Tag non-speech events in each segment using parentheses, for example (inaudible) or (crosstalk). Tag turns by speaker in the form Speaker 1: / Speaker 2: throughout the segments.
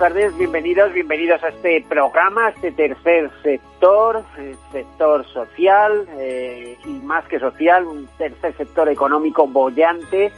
Speaker 1: Tardes, bienvenidos, bienvenidos a este programa, este tercer sector, el sector social eh, y más que social, un tercer sector económico bollante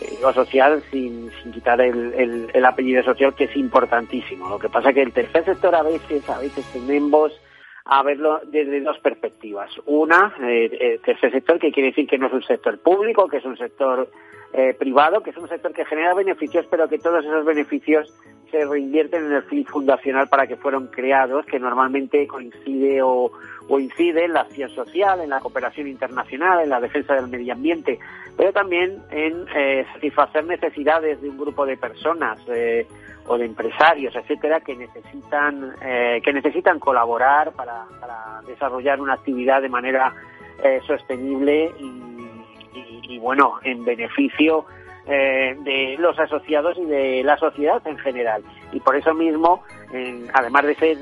Speaker 1: eh, o social sin, sin quitar el, el, el, apellido social que es importantísimo. Lo que pasa es que el tercer sector a veces, a veces tenemos a verlo desde dos perspectivas. Una, eh, el tercer sector, que quiere decir que no es un sector público, que es un sector eh, privado, que es un sector que genera beneficios, pero que todos esos beneficios se reinvierten en el fin fundacional para que fueron creados, que normalmente coincide o, o incide en la acción social, en la cooperación internacional, en la defensa del medio ambiente, pero también en eh, satisfacer necesidades de un grupo de personas eh, o de empresarios, etcétera, que necesitan eh, que necesitan colaborar para, desarrollar una actividad de manera eh, sostenible y, y, y, bueno, en beneficio eh, de los asociados y de la sociedad en general. Y por eso mismo, además de ser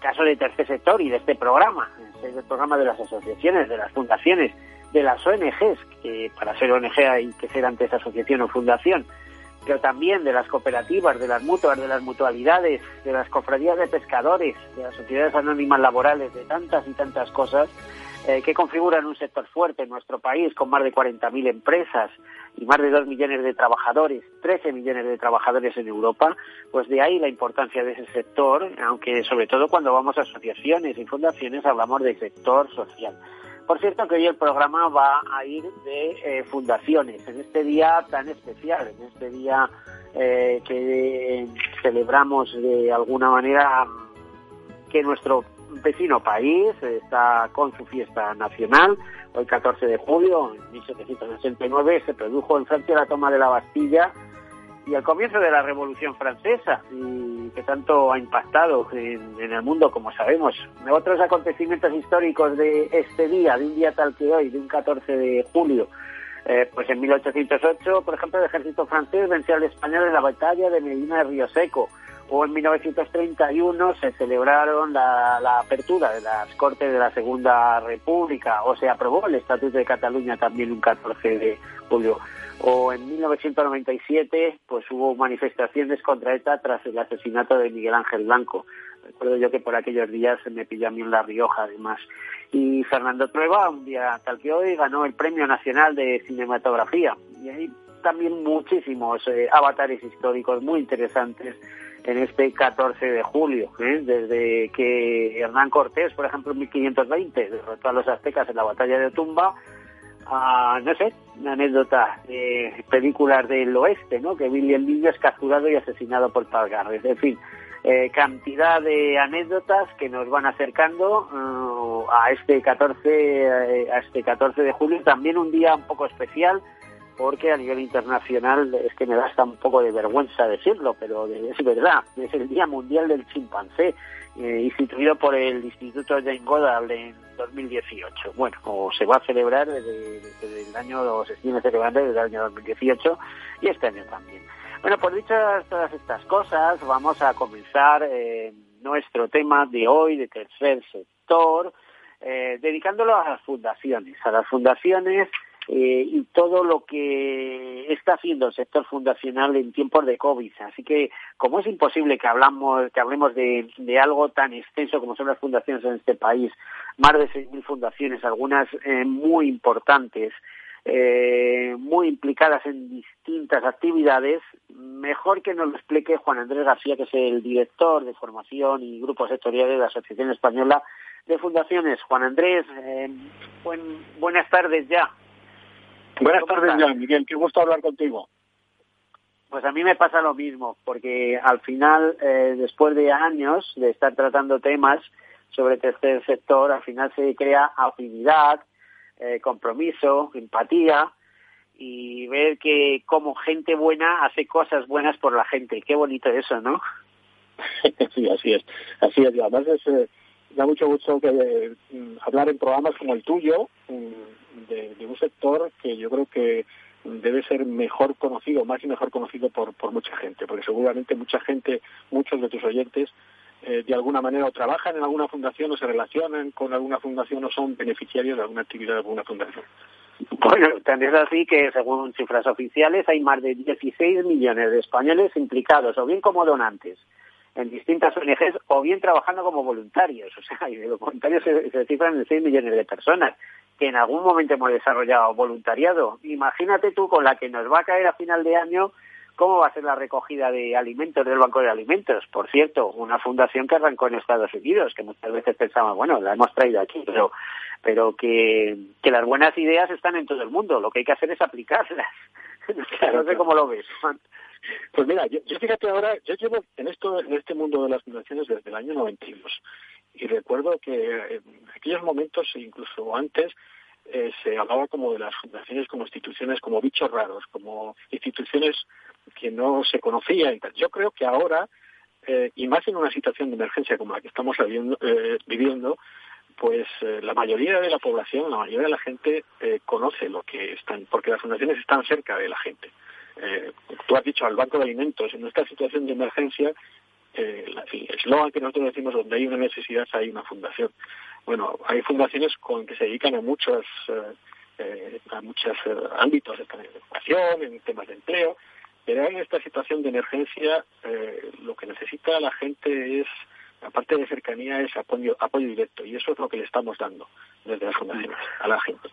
Speaker 1: caso de tercer sector y de este programa, el programa de las asociaciones, de las fundaciones, de las ONGs, que para ser ONG hay que ser antes asociación o fundación, pero también de las cooperativas, de las mutuas, de las mutualidades, de las cofradías de pescadores, de las sociedades anónimas laborales, de tantas y tantas cosas eh, que configuran un sector fuerte en nuestro país con más de 40.000 empresas y más de 2 millones de trabajadores, 13 millones de trabajadores en Europa, pues de ahí la importancia de ese sector, aunque sobre todo cuando vamos a asociaciones y fundaciones hablamos del sector social. Por cierto que hoy el programa va a ir de eh, fundaciones, en este día tan especial, en este día eh, que celebramos de alguna manera que nuestro vecino país está con su fiesta nacional. Hoy 14 de julio, en 1769, se produjo en Francia la toma de la Bastilla y el comienzo de la Revolución Francesa, que tanto ha impactado en, en, el mundo, como sabemos. Otros acontecimientos históricos de este día, de un día tal que hoy, de un 14 de julio, eh, pues en 1808, por ejemplo, el ejército francés venció al español en la batalla de Medina de Río Seco, o en 1931 se celebraron la, apertura de las Cortes de la Segunda República, o se aprobó el Estatuto de Cataluña también un 14 de julio o en 1997 pues hubo manifestaciones contra ETA tras el asesinato de Miguel Ángel Blanco. Recuerdo yo que por aquellos días se me pilló a mí en La Rioja además. Y Fernando Trueba, un día tal que hoy, ganó el Premio Nacional de Cinematografía. Y hay también muchísimos eh, avatares históricos muy interesantes en este 14 de julio, ¿eh? desde que Hernán Cortés, por ejemplo, en 1520 derrotó a los aztecas en la batalla de Tumba, a, no sé, una anécdota de películas del oeste, ¿no? Que Billy el Niño es capturado y asesinado por Palgarres. En fin, eh, cantidad de anécdotas que nos van acercando uh, a este 14 eh, a este 14 de julio, también un día un poco especial porque a nivel internacional es que me da hasta un poco de vergüenza decirlo, pero es verdad, es el Día Mundial del Chimpancé, eh, instituido por el Instituto Jane Goodall en 2018. Bueno, o se va a celebrar desde, el año, se tiene celebrando desde el año 2018 y este año también. Bueno, por dichas todas estas cosas, vamos a comenzar eh, nuestro tema de hoy, de tercer sector, eh, dedicándolo a las fundaciones, a las fundaciones eh, y todo lo que está haciendo el sector fundacional en tiempos de COVID. Así que, como es imposible que hablamos, que hablemos de, algo tan extenso como son las fundaciones en este país, más de 6.000 fundaciones, algunas eh, muy importantes, eh, muy implicadas en distintas actividades, mejor que nos lo explique Juan Andrés García, que es el director de formación y grupos sectoriales de la Asociación Española de Fundaciones. Juan Andrés, eh, buen, buenas tardes ya.
Speaker 2: Buenas tardes, ya, Miguel. Qué gusto hablar contigo.
Speaker 1: Pues a mí me pasa lo mismo, porque al final, eh, después de años de estar tratando temas sobre tercer sector, al final se crea afinidad, eh, compromiso, empatía y ver que como gente buena hace cosas buenas por la gente. Qué bonito eso, ¿no? (laughs)
Speaker 2: sí, así es. Así es. Además es, eh, da mucho gusto que mm, hablar en programas como el tuyo mm, de, un sector que yo creo que debe ser mejor conocido, más y mejor conocido por, por mucha gente, porque seguramente mucha gente, muchos de tus oyentes, eh, de alguna manera o trabajan en alguna fundación o se relacionan con alguna fundación o son beneficiarios de alguna actividad de alguna fundación.
Speaker 1: Bueno, también es así que según cifras oficiales hay más de 16 millones de españoles implicados o bien como donantes en distintas ONGs o bien trabajando como voluntarios. (laughs) O sea, y los voluntarios se, cifran en 6 millones de personas que en algún momento hemos desarrollado voluntariado. Imagínate tú con la que nos va a caer a final de año cómo va a ser la recogida de alimentos del Banco de Alimentos. Por cierto, una fundación que arrancó en Estados Unidos, que muchas veces pensamos, bueno, la hemos traído aquí, pero, pero que, que las buenas ideas están en todo el mundo. Lo que hay que hacer es aplicarlas. (laughs) no sé cómo lo ves,
Speaker 2: pues mira, yo, fíjate ahora, yo llevo en esto, en este mundo de las fundaciones desde el año 92 y recuerdo que en aquellos momentos, incluso antes, eh, se hablaba como de las fundaciones como instituciones como bichos raros, como instituciones que no se conocían. Yo creo que ahora, eh, y más en una situación de emergencia como la que estamos viviendo, eh, viviendo pues la mayoría de la población, la mayoría de la gente conoce lo que están, porque las fundaciones están cerca de la gente eh, tú has dicho al Banco de Alimentos, en esta situación de emergencia, eh, el eslogan que nosotros decimos, donde hay una necesidad hay una fundación. Bueno, hay fundaciones con que se dedican a muchos, eh, a muchos ámbitos, en educación, en temas de empleo, pero en esta situación de emergencia lo que necesita la gente es aparte de cercanía es apoyo, apoyo directo y eso es lo que le estamos dando desde las fundaciones a la gente.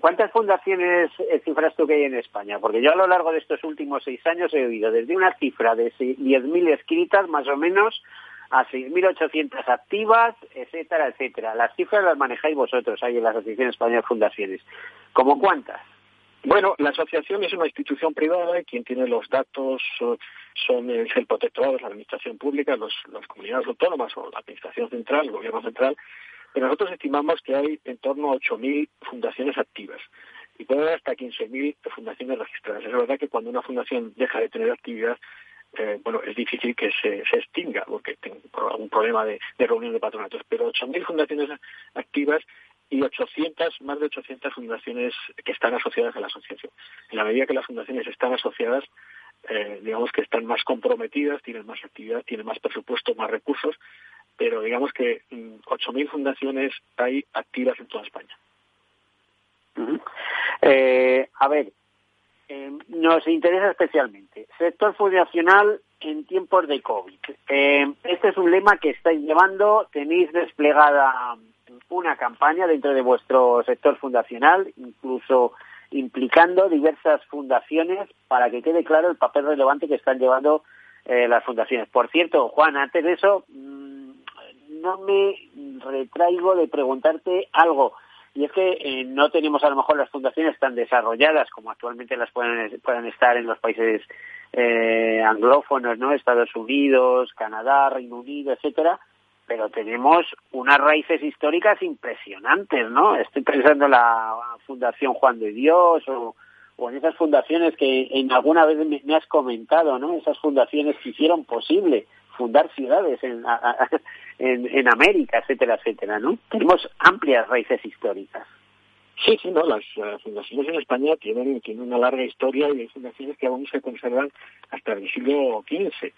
Speaker 1: ¿Cuántas fundaciones cifras tú que hay en España? Porque yo a lo largo de estos últimos seis años he oído desde una cifra de 10.000 escritas más o menos a 6.800 activas, etcétera, etcétera. Las cifras las manejáis vosotros ahí en la Asociación Española de Fundaciones. ¿Cómo cuántas?
Speaker 2: Bueno, la asociación es una institución privada y quien tiene los datos son el protectorado, la administración pública, los, las comunidades autónomas o la administración central, el gobierno central. Pero nosotros estimamos que hay en torno a 8.000 fundaciones activas y puede haber hasta 15.000 fundaciones registradas. Es verdad que cuando una fundación deja de tener actividad, eh, bueno, es difícil que se, se extinga porque tenga algún problema de, de reunión de patronatos, pero 8.000 fundaciones activas y 800, más de 800 fundaciones que están asociadas a la asociación. En la medida que las fundaciones están asociadas, eh, digamos que están más comprometidas, tienen más actividad, tienen más presupuesto, más recursos, pero digamos que 8.000 mm, fundaciones hay activas en toda España.
Speaker 1: eh, a ver, eh, nos interesa especialmente sector fundacional en tiempos de COVID. Eh, este es un lema que estáis llevando, tenéis desplegada una campaña dentro de vuestro sector fundacional, incluso implicando diversas fundaciones para que quede claro el papel relevante que están llevando eh, las fundaciones. Por cierto, Juan, antes de eso, mm, no me retraigo de preguntarte algo. Y es que eh, no tenemos a lo mejor las fundaciones tan desarrolladas como actualmente las pueden, puedan estar en los países eh, anglófonos, ¿no? Estados Unidos, Canadá, Reino Unido, etcétera, pero tenemos unas raíces históricas impresionantes, ¿no? Estoy pensando en la Fundación Juan de Dios o, en esas fundaciones que en alguna vez me, has comentado, ¿no? Esas fundaciones que hicieron posible fundar ciudades (laughs) en, en, América, etcétera, etcétera, ¿no? Tenemos amplias raíces históricas.
Speaker 2: Sí, sí, no, las, fundaciones en España tienen, tienen una larga historia y hay fundaciones que aún se conservan hasta el siglo XV.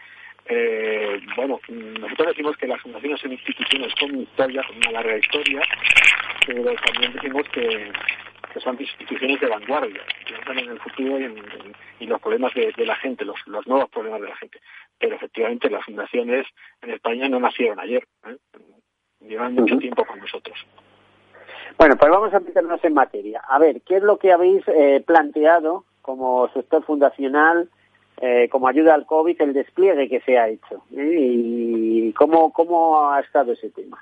Speaker 2: Eh, bueno, nosotros decimos que las fundaciones son instituciones con historia, con una larga historia, pero también decimos que, son instituciones de vanguardia, que piensan en el futuro y en, los problemas de, la gente, los, nuevos problemas de la gente. Pero efectivamente las fundaciones en España no nacieron ayer, ¿eh? llevan mucho tiempo con nosotros.
Speaker 1: Bueno, pues vamos a meternos en materia. A ver, ¿qué es lo que habéis eh, planteado como sector fundacional eh, como ayuda al COVID el despliegue que se ha hecho ¿eh? y cómo, cómo ha estado ese tema.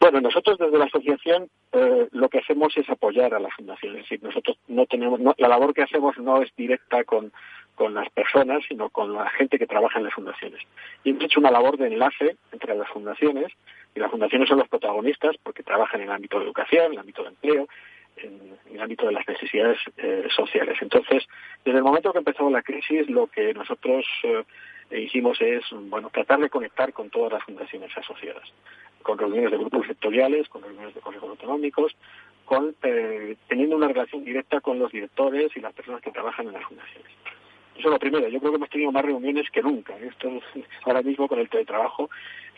Speaker 2: Bueno, nosotros desde la asociación eh, lo que hacemos es apoyar a la fundación. Es nosotros no tenemos, la labor que hacemos no es directa con, con las personas, sino con la gente que trabaja en las fundaciones. Y hemos hecho una labor de enlace entre las fundaciones, y las fundaciones son los protagonistas porque trabajan en el ámbito de educación, en el ámbito de empleo, en, el ámbito de las necesidades eh, sociales. Entonces, desde el momento que empezó la crisis, lo que nosotros eh, hicimos es, bueno, tratar de conectar con todas las fundaciones asociadas, con reuniones de grupos sectoriales, con reuniones de consejos autonómicos, con eh, teniendo una relación directa con los directores y las personas que trabajan en las fundaciones. Eso es lo primero. Yo creo que hemos tenido más reuniones que nunca. Esto ahora mismo con el teletrabajo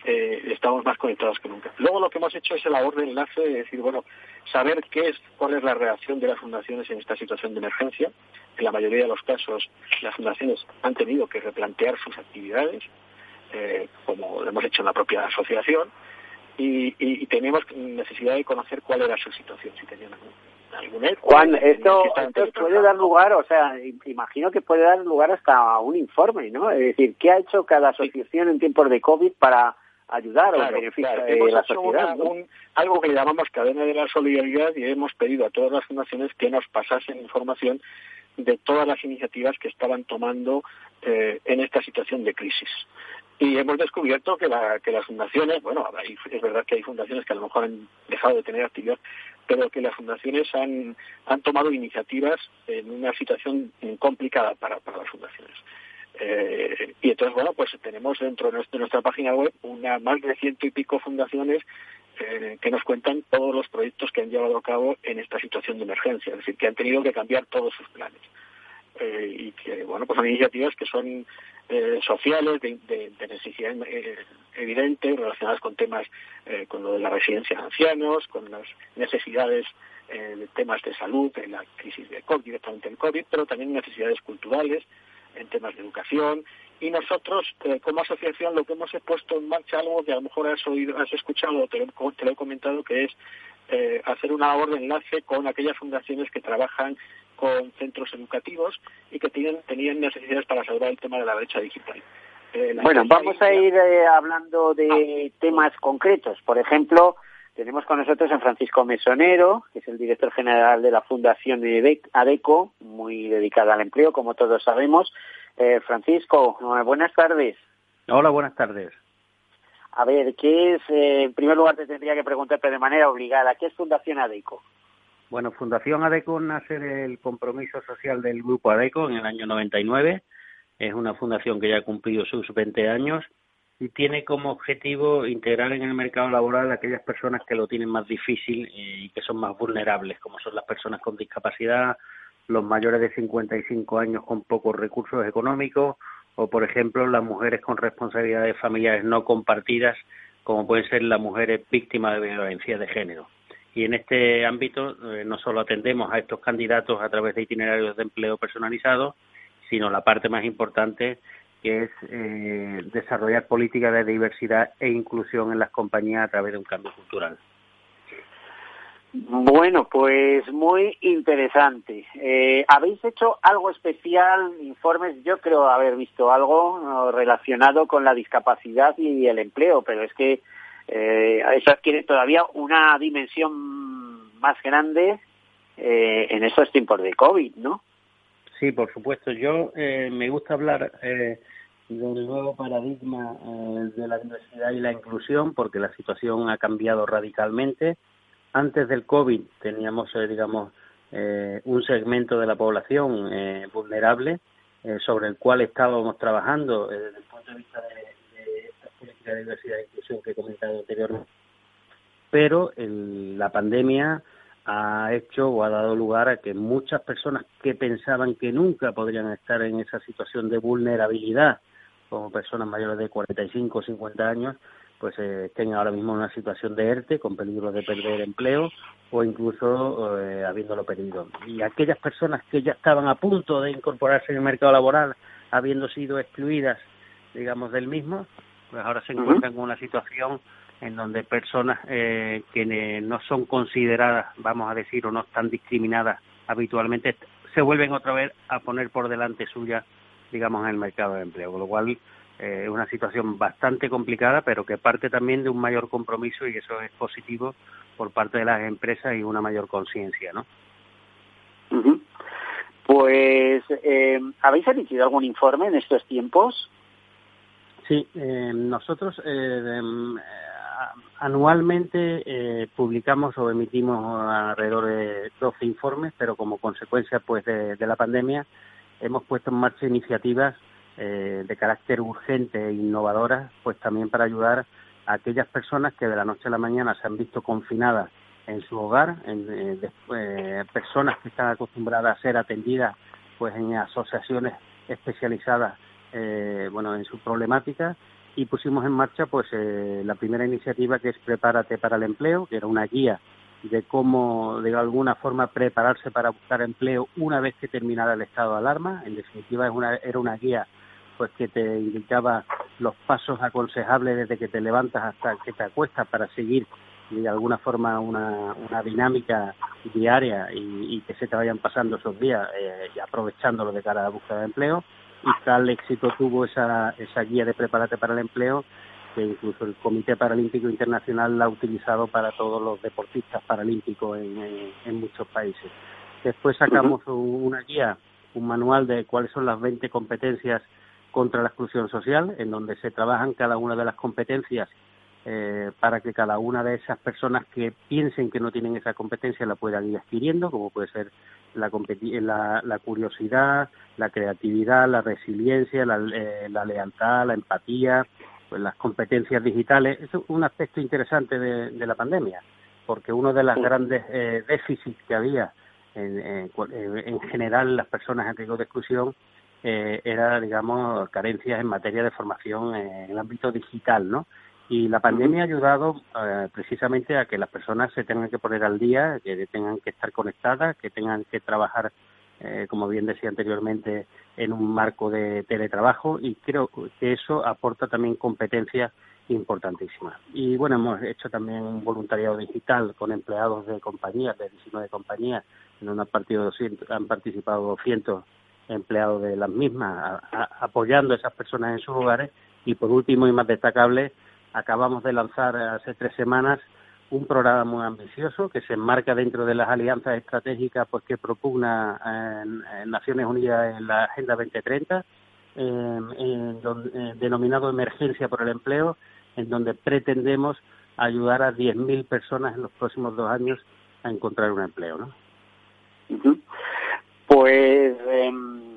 Speaker 2: eh, estamos más conectados que nunca. Luego lo que hemos hecho es el labor de enlace de decir, bueno, saber qué es, cuál es la reacción de las fundaciones en esta situación de emergencia. En la mayoría de los casos las fundaciones han tenido que replantear sus actividades, eh, como lo hemos hecho en la propia asociación, y, y, teníamos necesidad de conocer cuál era su situación, si tenían algún
Speaker 1: Juan, esto, esto puede dar lugar, o sea, imagino que puede dar lugar hasta un informe, ¿no? Es decir, ¿qué ha hecho cada asociación en tiempos de COVID para ayudar o beneficiar a la sociedad?
Speaker 2: algo que llamamos cadena de la solidaridad y hemos pedido a todas las fundaciones que nos pasasen información de todas las iniciativas que estaban tomando eh, en esta situación de crisis. Y hemos descubierto que, la, que las fundaciones, bueno, es verdad que hay fundaciones que a lo mejor han dejado de tener actividad, pero que las fundaciones han, han tomado iniciativas en una situación complicada para, para las fundaciones. Eh, y entonces, bueno, pues tenemos dentro de nuestra, página web una más de ciento y pico fundaciones eh, que nos cuentan todos los proyectos que han llevado a cabo en esta situación de emergencia, es decir, que han tenido que cambiar todos sus planes. Eh, y que, bueno, pues son iniciativas que son eh, sociales, de, de, necesidad eh, evidente, relacionadas con temas, eh, con lo de la residencia de ancianos, con las necesidades de temas de salud, en la crisis de COVID, directamente el COVID, pero también necesidades culturales, en temas de educación. Y nosotros, como asociación, lo que hemos puesto en marcha algo que a lo mejor has oído, has escuchado o te, te, lo he comentado, que es hacer una de enlace con aquellas fundaciones que trabajan con centros educativos y que tienen, tenían necesidades para salvar el tema de la brecha digital.
Speaker 1: Eh, bueno, vamos a ir eh, hablando de ah. temas concretos. Por ejemplo, tenemos con nosotros a Francisco Mesonero, que es el director general de la Fundación ADECO, muy dedicada al empleo, como todos sabemos. Eh, Francisco, buenas tardes.
Speaker 3: Hola, buenas tardes.
Speaker 1: A ver, ¿qué es, en primer lugar te tendría que preguntarte de manera obligada, ¿qué es Fundación ADECO?
Speaker 3: Bueno, Fundación ADECO nace del compromiso social del Grupo ADECO en el año 99. Es una fundación que ya ha cumplido sus 20 años y tiene como objetivo integrar en el mercado laboral a aquellas personas que lo tienen más difícil eh, y que son más vulnerables, como son las personas con discapacidad, los mayores de 55 años con pocos recursos económicos o, por ejemplo, las mujeres con responsabilidades familiares no compartidas, como pueden ser las mujeres víctimas de violencia de género. Y en este ámbito eh, no solo atendemos a estos candidatos a través de itinerarios de empleo personalizados, sino la parte más importante que es eh, desarrollar políticas de diversidad e inclusión en las compañías a través de un cambio cultural.
Speaker 1: Bueno, pues muy interesante. Eh, ¿Habéis hecho algo especial, informes? Yo creo haber visto algo relacionado con la discapacidad y el empleo, pero es que eh, eso adquiere todavía una dimensión más grande eh, en esos tiempos de COVID, ¿no?
Speaker 3: Sí, por supuesto. Yo eh, me gusta hablar eh, del nuevo paradigma eh, de la diversidad y la inclusión porque la situación ha cambiado radicalmente. Antes del COVID teníamos, digamos, un segmento de la población vulnerable sobre el cual estábamos trabajando desde el punto de vista de política de diversidad e inclusión que he comentado anteriormente. Pero la pandemia ha hecho o ha dado lugar a que muchas personas que pensaban que nunca podrían estar en esa situación de vulnerabilidad, como personas mayores de 45 o 50 años, pues eh, estén ahora mismo en una situación de ERTE, con peligro de perder empleo o incluso eh, habiéndolo perdido. Y aquellas personas que ya estaban a punto de incorporarse en el mercado laboral, habiendo sido excluidas, digamos, del mismo, pues ahora se encuentran con una situación en donde personas eh, que no son consideradas, vamos a decir, o no están discriminadas habitualmente, se vuelven otra vez a poner por delante suya, digamos, en el mercado de empleo, con lo cual eh, es una situación bastante complicada, pero que parte también de un mayor compromiso y eso es positivo por parte de las empresas y una mayor conciencia, ¿no?
Speaker 1: Pues, eh, ¿habéis emitido algún informe en estos tiempos?
Speaker 3: Sí, eh, nosotros eh, anualmente publicamos o emitimos alrededor de 12 informes, pero como consecuencia pues de, la pandemia hemos puesto en marcha iniciativas de carácter urgente e innovadoras, pues también para ayudar a aquellas personas que de la noche a la mañana se han visto confinadas en su hogar, en, eh, personas que están acostumbradas a ser atendidas pues en asociaciones especializadas eh, bueno en su problemática y pusimos en marcha pues eh, la primera iniciativa que es prepárate para el empleo que era una guía de cómo de alguna forma prepararse para buscar empleo una vez que terminara el estado de alarma. En definitiva es una, era una guía pues que te indicaba los pasos aconsejables desde que te levantas hasta que te acuestas para seguir de alguna forma una, una dinámica diaria y, que se te vayan pasando esos días eh, y aprovechándolo de cara a la búsqueda de empleo y tal éxito tuvo esa, esa guía de prepárate para el empleo que incluso el Comité Paralímpico Internacional la ha utilizado para todos los deportistas paralímpicos en, en, muchos países. Después sacamos una guía, un manual de cuáles son las 20 competencias contra la exclusión social, en donde se trabajan cada una de las competencias eh, para que cada una de esas personas que piensen que no tienen esa competencia la puedan ir adquiriendo, como puede ser la, la, curiosidad, la creatividad, la resiliencia, la, eh, lealtad, la empatía, pues las competencias digitales. Es un aspecto interesante de, la pandemia, porque uno de los grandes eh, déficits que había en, en, general en las personas en riesgo de exclusión era, digamos, carencias en materia de formación en el ámbito digital, ¿no? Y la pandemia ha ayudado eh, precisamente a que las personas se tengan que poner al día, que tengan que estar conectadas, que tengan que trabajar, eh, como bien decía anteriormente, en un marco de teletrabajo y creo que eso aporta también competencias importantísimas. Y bueno, hemos hecho también un voluntariado digital con empleados de compañías, de 19 compañías, en donde han, han participado 200 empleados de las mismas, apoyando a esas personas en sus hogares. Y por último y más destacable, acabamos de lanzar hace tres semanas un programa muy ambicioso que se enmarca dentro de las alianzas estratégicas pues que propugna en, Naciones Unidas en la Agenda 2030, en, denominado Emergencia por el Empleo, en donde pretendemos ayudar a 10.000 personas en los próximos dos años a encontrar un empleo. ¿no?
Speaker 1: Pues em,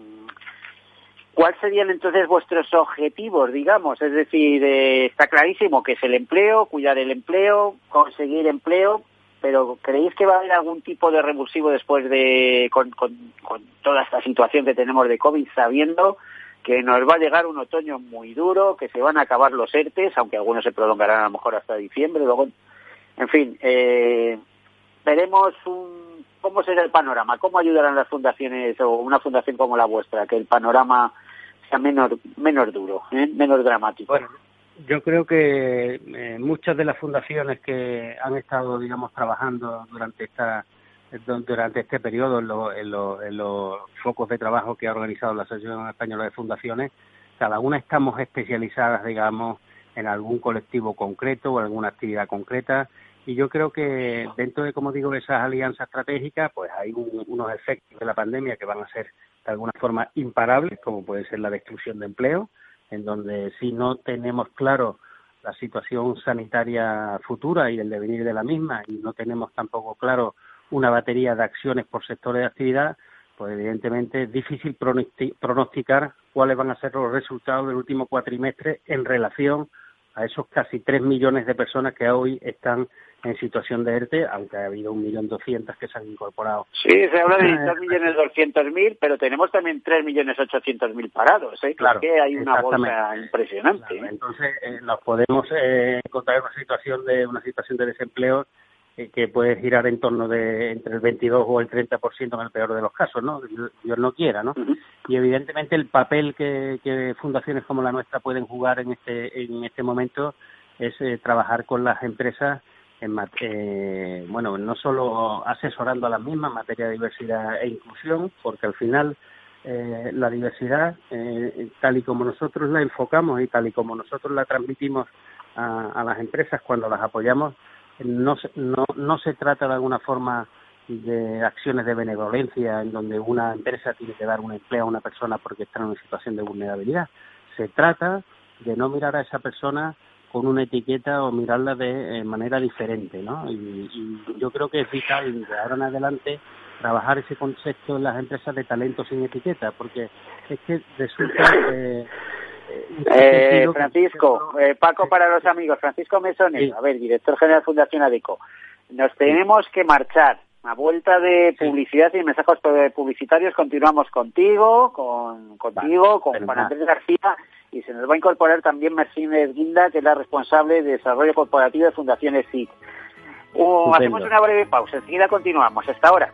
Speaker 1: ¿Cuáles serían entonces vuestros objetivos, digamos? Es decir, eh, está clarísimo que es el empleo, cuidar el empleo, conseguir empleo, pero ¿creéis que va a haber algún tipo de revulsivo después de, con, toda esta situación que tenemos de COVID, sabiendo que nos va a llegar un otoño muy duro, que se van a acabar los ERTES, aunque algunos se prolongarán a lo mejor hasta diciembre, luego, en fin, eh, veremos un, cómo será el panorama, cómo ayudarán las fundaciones o una fundación como la vuestra, que el panorama sea menos, menos duro, ¿eh? menos dramático.
Speaker 3: Bueno, yo creo que eh, muchas de las fundaciones que han estado, digamos, trabajando durante esta durante este periodo en, en, los focos de trabajo que ha organizado la Asociación Española de Fundaciones, cada una estamos especializadas, digamos, en algún colectivo concreto o alguna actividad concreta. Y yo creo que dentro de, como digo, esas alianzas estratégicas, pues hay unos efectos de la pandemia que van a ser de alguna forma imparables, como puede ser la destrucción de empleo, en donde si no tenemos claro la situación sanitaria futura y el devenir de la misma y no tenemos tampoco claro una batería de acciones por sectores de actividad, pues evidentemente es difícil pronosticar cuáles van a ser los resultados del último cuatrimestre en relación a esos casi tres millones de personas que hoy están en situación de ERTE, aunque ha habido un millón doscientos que se han incorporado.
Speaker 1: Sí, se habla de dos millones doscientos mil, pero tenemos también tres millones ochocientos mil parados, ¿eh? Claro, que hay una bolsa impresionante. ¿eh?
Speaker 3: Entonces eh, nos podemos eh, encontrar una situación de una situación de desempleo que puede girar en torno de entre el 22 o el 30% en el peor de los casos, ¿no? Dios no quiera, ¿no? Y evidentemente el papel que, que, fundaciones como la nuestra pueden jugar en este en este momento es trabajar con las empresas en eh, bueno, no solo asesorando a las mismas en materia de diversidad e inclusión, porque al final eh, la diversidad, eh, tal y como nosotros la enfocamos y tal y como nosotros la transmitimos a, las empresas cuando las apoyamos, no, no, no se trata de alguna forma de acciones de benevolencia en donde una empresa tiene que dar un empleo a una persona porque está en una situación de vulnerabilidad. Se trata de no mirar a esa persona con una etiqueta o mirarla de eh, manera diferente, ¿no? Y, yo creo que es vital de ahora en adelante trabajar ese concepto en las empresas de talento sin etiqueta, porque es que resulta...
Speaker 1: Eh, eh, Francisco, eh, Paco para los amigos, Francisco Mesones, a ver, director general de Fundación ADECO, nos tenemos que marchar. A vuelta de publicidad y mensajes publicitarios continuamos contigo, con contigo, con Juan Andrés García y se nos va a incorporar también Mercedes Guinda, que es la responsable de desarrollo corporativo de Fundaciones SIC. hacemos una breve pausa, enseguida continuamos. Hasta ahora.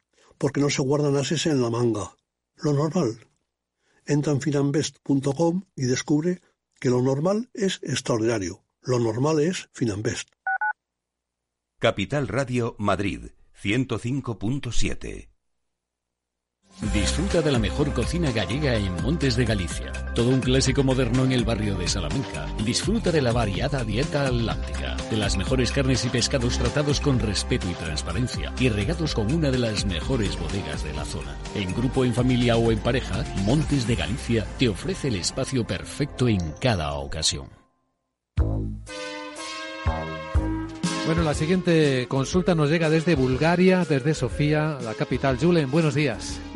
Speaker 4: porque no se guardan ases en la manga. Lo normal. Entra en finambest.com y descubre que lo normal es extraordinario. Lo normal es Finambest.
Speaker 5: Capital Radio Madrid 105.7
Speaker 6: Disfruta de la mejor cocina gallega en Montes de Galicia. Todo un clásico moderno en el barrio de Salamanca. Disfruta de la variada dieta atlántica, de las mejores carnes y pescados tratados con respeto y transparencia y regados con una de las mejores bodegas de la zona. En grupo, en familia o en pareja, Montes de Galicia te ofrece el espacio perfecto en cada ocasión.
Speaker 7: Bueno, la siguiente consulta nos llega desde Bulgaria, desde Sofía, la capital. Julen, buenos días.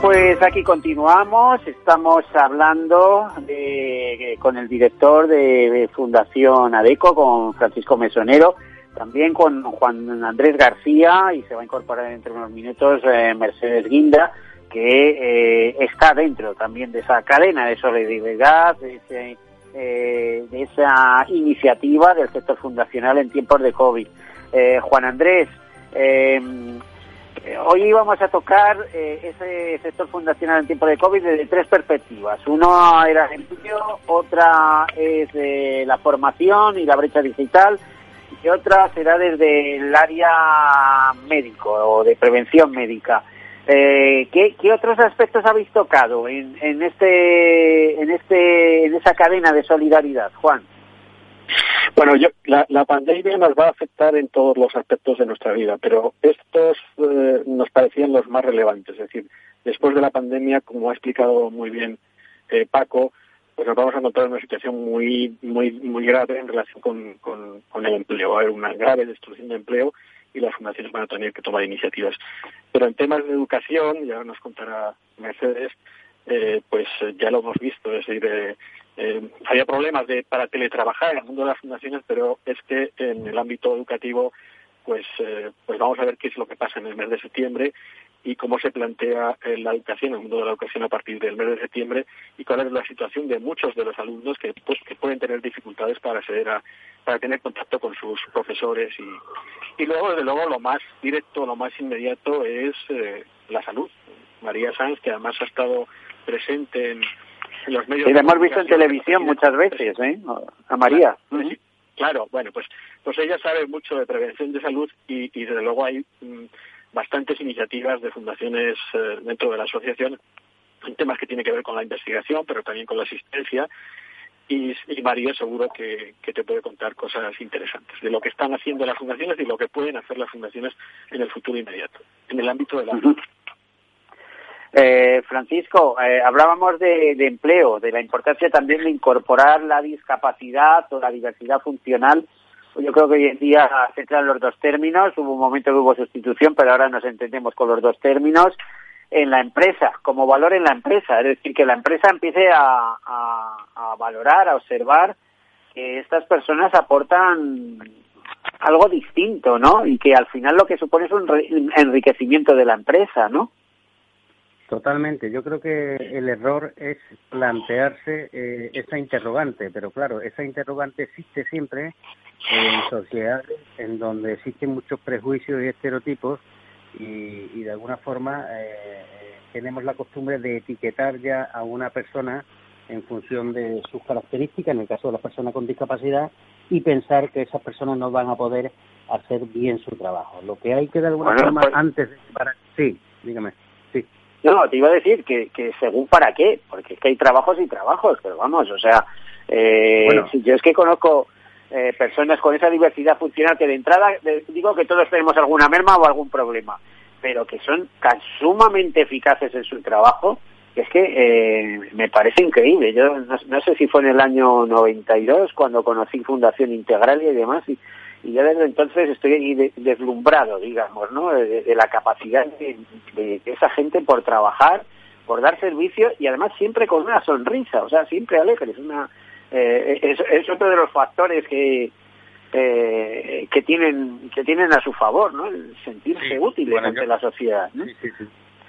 Speaker 1: Pues aquí continuamos. Estamos hablando con el director de Fundación ADECO, con Francisco Mesonero, también con Juan Andrés García y se va a incorporar entre unos minutos eh, Mercedes Guinda, que eh, está dentro también de esa cadena de solidaridad, de, eh, de esa iniciativa del sector fundacional en tiempos de COVID. Juan Andrés, hoy vamos a tocar eh, ese sector fundacional en tiempo de COVID desde tres perspectivas. Uno era el empleo, otra es la formación y la brecha digital, y otra será desde el área médico o de prevención médica. Eh, ¿qué, ¿qué, otros aspectos habéis tocado en, en, este, en, este, en esa cadena de solidaridad, Juan?
Speaker 2: Bueno, yo, la, la, pandemia nos va a afectar en todos los aspectos de nuestra vida, pero estos eh, nos parecían los más relevantes. Es decir, después de la pandemia, como ha explicado muy bien eh, Paco, pues nos vamos a encontrar en una situación muy, muy, muy grave en relación con, con, con el empleo. Va a haber una grave destrucción de empleo y las fundaciones van a tener que tomar iniciativas. Pero en temas de educación, ya nos contará Mercedes, eh, pues ya lo hemos visto, es decir, eh, eh, había problemas de, para teletrabajar en el mundo de las fundaciones, pero es que en el ámbito educativo, pues, eh, pues vamos a ver qué es lo que pasa en el mes de septiembre y cómo se plantea eh, la educación, el mundo de la educación a partir del mes de septiembre y cuál es la situación de muchos de los alumnos que, pues, que pueden tener dificultades para acceder a, para tener contacto con sus profesores y, y luego, desde luego, lo más directo, lo más inmediato es eh, la salud. María Sanz, que además ha estado presente en, los medios.
Speaker 1: Y la hemos visto en televisión muchas veces, ¿eh? A María.
Speaker 2: Claro, bueno, pues, pues ella sabe mucho de prevención de salud y, y desde luego hay mm, bastantes iniciativas de fundaciones eh, dentro de la asociación en temas que tienen que ver con la investigación, pero también con la asistencia. Y, y María seguro que, que, te puede contar cosas interesantes de lo que están haciendo las fundaciones y lo que pueden hacer las fundaciones en el futuro inmediato, en el ámbito de la
Speaker 1: eh, Francisco, eh, hablábamos de, empleo, de la importancia también de incorporar la discapacidad o la diversidad funcional. Yo creo que hoy en día se entran los dos términos. Hubo un momento que hubo sustitución, pero ahora nos entendemos con los dos términos en la empresa, como valor en la empresa. Es decir, que la empresa empiece a, a valorar, a observar que estas personas aportan algo distinto, ¿no? Y que al final lo que supone es un enriquecimiento de la empresa, ¿no?
Speaker 3: Totalmente. Yo creo que el error es plantearse eh, esa interrogante, pero claro, esa interrogante existe siempre en sociedades en donde existen muchos prejuicios y estereotipos y, y de alguna forma eh, tenemos la costumbre de etiquetar ya a una persona en función de sus características, en el caso de las personas con discapacidad, y pensar que esas personas no van a poder hacer bien su trabajo. Lo que hay que de alguna forma pues antes de... Sí, dígame.
Speaker 1: No, te iba a decir que, que según para qué, porque es que hay trabajos y trabajos, pero vamos, o sea, eh, yo es que conozco eh, personas con esa diversidad funcional que de entrada digo que todos tenemos alguna merma o algún problema, pero que son tan sumamente eficaces en su trabajo que es que eh, me parece increíble. Yo no, no, sé si fue en el año 92 cuando conocí Fundación Integral y demás, y, y ya desde entonces estoy deslumbrado, digamos, ¿no? De, la capacidad de, esa gente por trabajar, por dar servicio y además siempre con una sonrisa, o sea, siempre alegre. Es, una, eh, es, otro de los factores que, eh, que tienen que tienen a su favor, ¿no? El sentirse útiles ante la sociedad.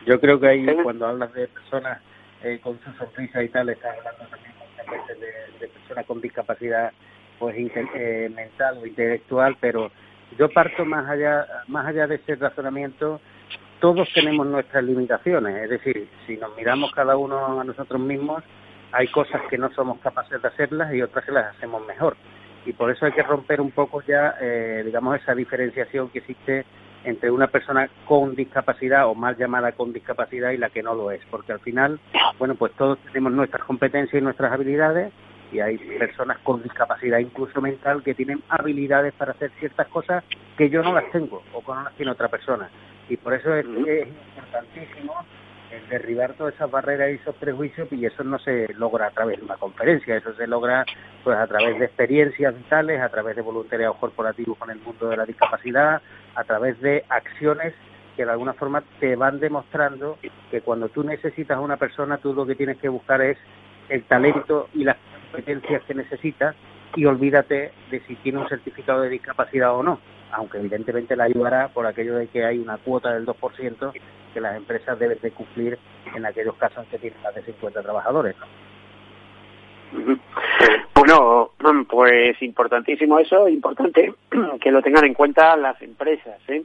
Speaker 3: Yo creo que ahí cuando hablas de personas eh, con su sonrisa y tal, estás hablando también muchas veces de, de personas con discapacidad pues eh, mental o intelectual, pero yo parto más allá, más allá de ese razonamiento, todos tenemos nuestras limitaciones, es decir, si nos miramos cada uno a nosotros mismos, hay cosas que no somos capaces de hacerlas y otras que las hacemos mejor. Y por eso hay que romper un poco ya, eh, digamos, esa diferenciación que existe entre una persona con discapacidad o mal llamada con discapacidad y la que no lo es, porque al final, bueno, pues todos tenemos nuestras competencias y nuestras habilidades y hay personas con discapacidad incluso mental que tienen habilidades para hacer ciertas cosas que yo no las tengo o que no las tiene otra persona. Y por eso es, es importantísimo el derribar todas esas barreras y esos prejuicios y eso no se logra a través de una conferencia, eso se logra pues a través de experiencias vitales, a través de voluntariado corporativo con el mundo de la discapacidad, a través de acciones que de alguna forma te van demostrando que cuando tú necesitas a una persona, tú lo que tienes que buscar es el talento y las competencias que necesitas y olvídate de si tiene un certificado de discapacidad o no, aunque evidentemente la ayudará por aquello de que hay una cuota del 2% que las empresas deben de cumplir en aquellos casos que tienen más de 50 trabajadores.
Speaker 1: Bueno, pues importantísimo eso, importante (clears throat) que lo tengan en cuenta las empresas. ¿eh?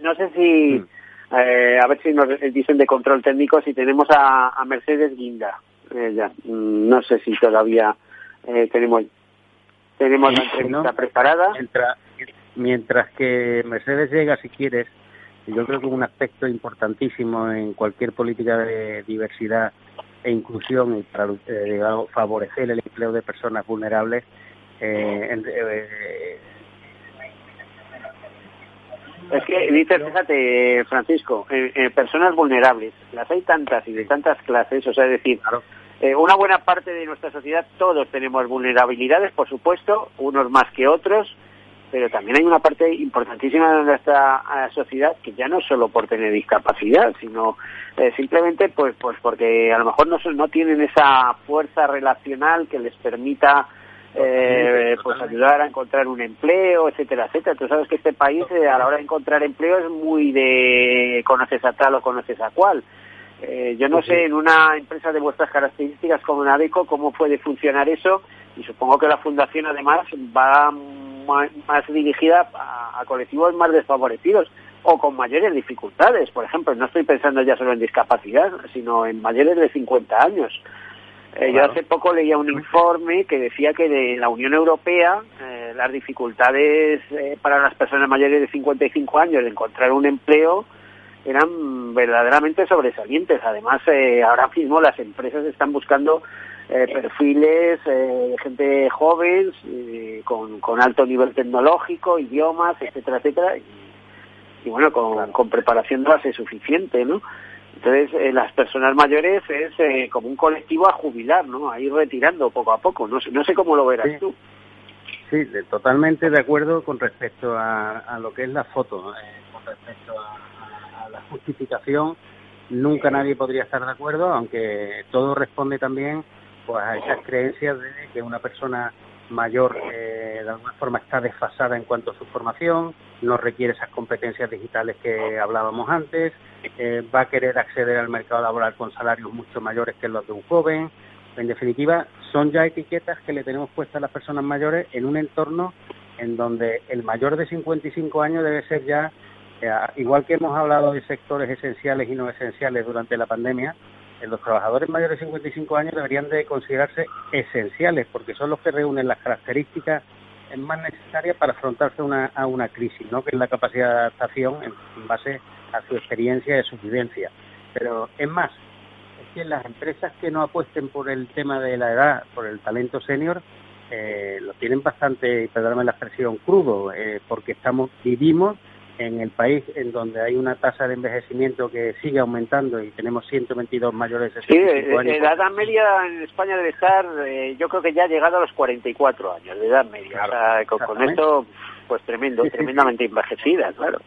Speaker 1: No sé si, mm. eh, a ver si nos dicen de control técnico, si tenemos a, Mercedes Guinda. Eh, mm, no sé si todavía eh, tenemos tenemos la entrevista preparada.
Speaker 3: Mientras, mientras que Mercedes llega, si quieres, yo creo que un aspecto importantísimo en cualquier política de diversidad e inclusión y para eh, favorecer el empleo de personas vulnerables eh, eh,
Speaker 1: es que dices fíjate Francisco personas vulnerables las hay tantas y de tantas clases o sea es decir una buena parte de nuestra sociedad todos tenemos vulnerabilidades por supuesto unos más que otros pero también hay una parte importantísima de nuestra eh, sociedad que ya no es solo por tener discapacidad, sino eh, simplemente pues pues porque a lo mejor no, no tienen esa fuerza relacional que les permita eh, pues ayudar a encontrar un empleo, etcétera, etcétera. Tú sabes que este país a la hora de encontrar empleo es muy de conoces a tal o conoces a cual. yo no sé en una empresa de vuestras características como Nadeco cómo puede funcionar eso y supongo que la fundación además va más, dirigida a, colectivos más desfavorecidos o con mayores dificultades. Por ejemplo, no estoy pensando ya solo en discapacidad, sino en mayores de 50 años. Eh, yo hace poco leía un informe que decía que de la Unión Europea eh, las dificultades eh, para las personas mayores de 55 años de encontrar un empleo eran verdaderamente sobresalientes. Además, ahora mismo las empresas están buscando perfiles de gente joven, con, con, alto nivel tecnológico, idiomas, etcétera, etcétera, y, bueno, con, con, preparación base suficiente, ¿no? Entonces, las personas mayores es como un colectivo a jubilar, ¿no? A ir retirando poco a poco. No sé, no sé cómo lo verás tú.
Speaker 3: Sí, totalmente de acuerdo con respecto a, a lo que es la foto, con respecto a, a la justificación nunca nadie podría estar de acuerdo, aunque todo responde también pues a esas creencias de que una persona mayor eh, de alguna forma está desfasada en cuanto a su formación, no requiere esas competencias digitales que hablábamos antes, eh, va a querer acceder al mercado laboral con salarios mucho mayores que los de un joven. En definitiva, son ya etiquetas que le tenemos puestas a las personas mayores en un entorno en donde el mayor de 55 años debe ser ya, eh, igual que hemos hablado de sectores esenciales y no esenciales durante la pandemia, los trabajadores mayores de 55 años deberían de considerarse esenciales porque son los que reúnen las características más necesarias para afrontarse una, a una crisis, ¿no? que es la capacidad de adaptación en, base a su experiencia y su vivencia. Pero es más, es que las empresas que no apuesten por el tema de la edad, por el talento senior, eh, lo tienen bastante, perdóname la expresión, crudo, eh, porque estamos vivimos en el país en donde hay una tasa de envejecimiento que sigue aumentando y tenemos 122 mayores de 65
Speaker 1: años. Sí, la edad media en España debe estar, eh, yo creo que ya ha llegado a los 44 años de edad media. o sea, con, esto, pues tremendo, tremendamente envejecida, claro.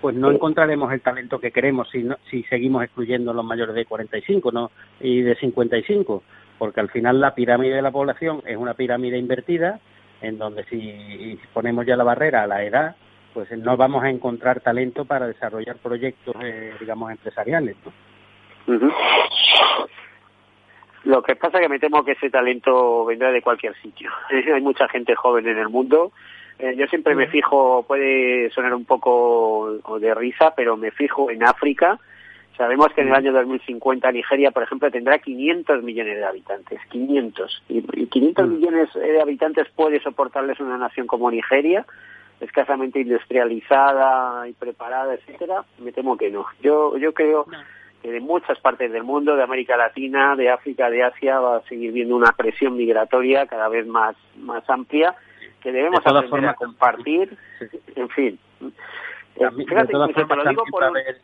Speaker 3: Pues no encontraremos el talento que queremos si, si seguimos excluyendo los mayores de 45 ¿no? y de 55, porque al final la pirámide de la población es una pirámide invertida, en donde si ponemos ya la barrera a la edad, pues no vamos a encontrar talento para desarrollar proyectos, eh, digamos, empresariales.
Speaker 1: Lo que pasa es que me temo que ese talento vendrá de cualquier sitio. (laughs) Hay mucha gente joven en el mundo. Eh, yo siempre me fijo, puede sonar un poco de risa, pero me fijo en África. Sabemos que en el año 2050 Nigeria, por ejemplo, tendrá 500 millones de habitantes. 500. Y, 500 millones de habitantes puede soportarles una nación como Nigeria escasamente industrializada y preparada, etcétera, me temo que no. Yo yo creo que de muchas partes del mundo, de América Latina, de África, de Asia, va a seguir viendo una presión migratoria cada vez más, más amplia, que debemos aprender a compartir, en fin.
Speaker 3: Fíjate, de lo digo por... va, a haber,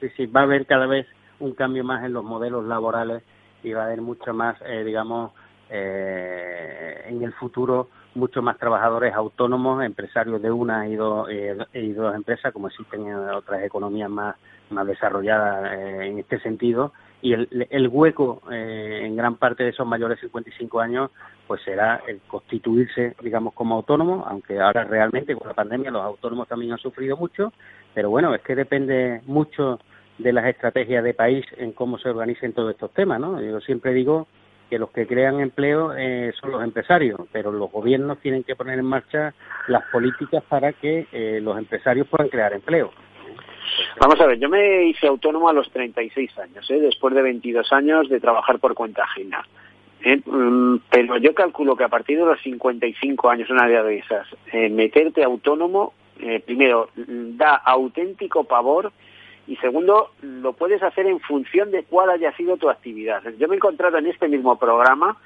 Speaker 3: sí, sí, va a haber cada vez un cambio más en los modelos laborales y va a haber mucho más, eh, digamos, eh, en el futuro mucho más trabajadores autónomos, empresarios de una y dos, eh, y dos empresas, como existen en otras economías más, más desarrolladas eh, en este sentido. Y el, el hueco eh, en gran parte de esos mayores de 55 años pues será el constituirse, digamos, como autónomo, aunque ahora realmente con la pandemia los autónomos también han sufrido mucho, pero bueno, es que depende mucho de las estrategias de país en cómo se organicen todos estos temas, ¿no? Yo siempre digo que los que crean empleo eh, son los empresarios, pero los gobiernos tienen que poner en marcha las políticas para que eh, los empresarios puedan crear empleo.
Speaker 1: Vamos a ver, yo me hice autónomo a los 36 años, ¿eh? después de 22 años de trabajar por cuenta ajena. ¿eh? Mm, pero yo calculo que a partir de los 55 años, una de esas, meterte autónomo, primero, da auténtico pavor y segundo, lo puedes hacer en función de cuál haya sido tu actividad. Yo me he encontrado en este mismo programa,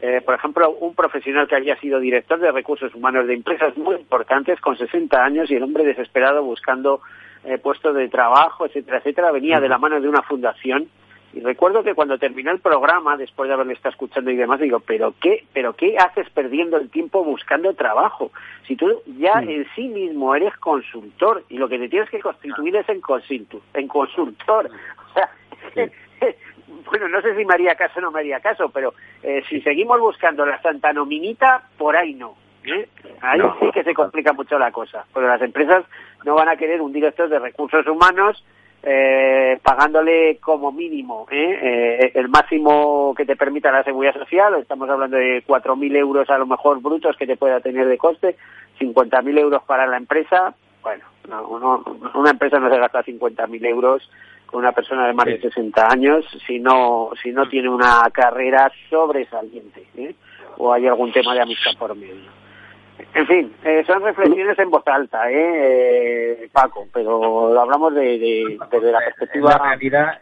Speaker 1: eh, por ejemplo, un profesional que había sido director de recursos humanos de empresas muy importantes con 60 años y el hombre desesperado buscando eh, puestos de trabajo, etcétera, etcétera, venía de la mano de una fundación y recuerdo que cuando terminé el programa, después de haberle estado escuchando y demás, digo, ¿pero qué, pero qué haces perdiendo el tiempo buscando trabajo? Si tú ya en sí mismo eres consultor y lo que te tienes que constituir es en, consultor, en consultor. (laughs) O sea, (laughs) bueno, no sé si me haría caso o no me haría caso, pero eh, si seguimos buscando la santa nominita, por ahí no. ¿eh? Ahí sí que se complica mucho la cosa, porque las empresas no van a querer un director de recursos humanos eh, pagándole como mínimo ¿eh? Eh, el máximo que te permita la seguridad social, estamos hablando de 4.000 euros a lo mejor brutos que te pueda tener de coste, 50.000 euros para la empresa, bueno, una empresa no se gasta 50.000 euros con una persona de más de 60 años si no, si no tiene una carrera sobresaliente ¿eh? o hay algún tema de amistad por medio. En fin, eh, son reflexiones en voz alta, ¿eh? Paco, pero hablamos de, de, la perspectiva...
Speaker 3: Es la realidad,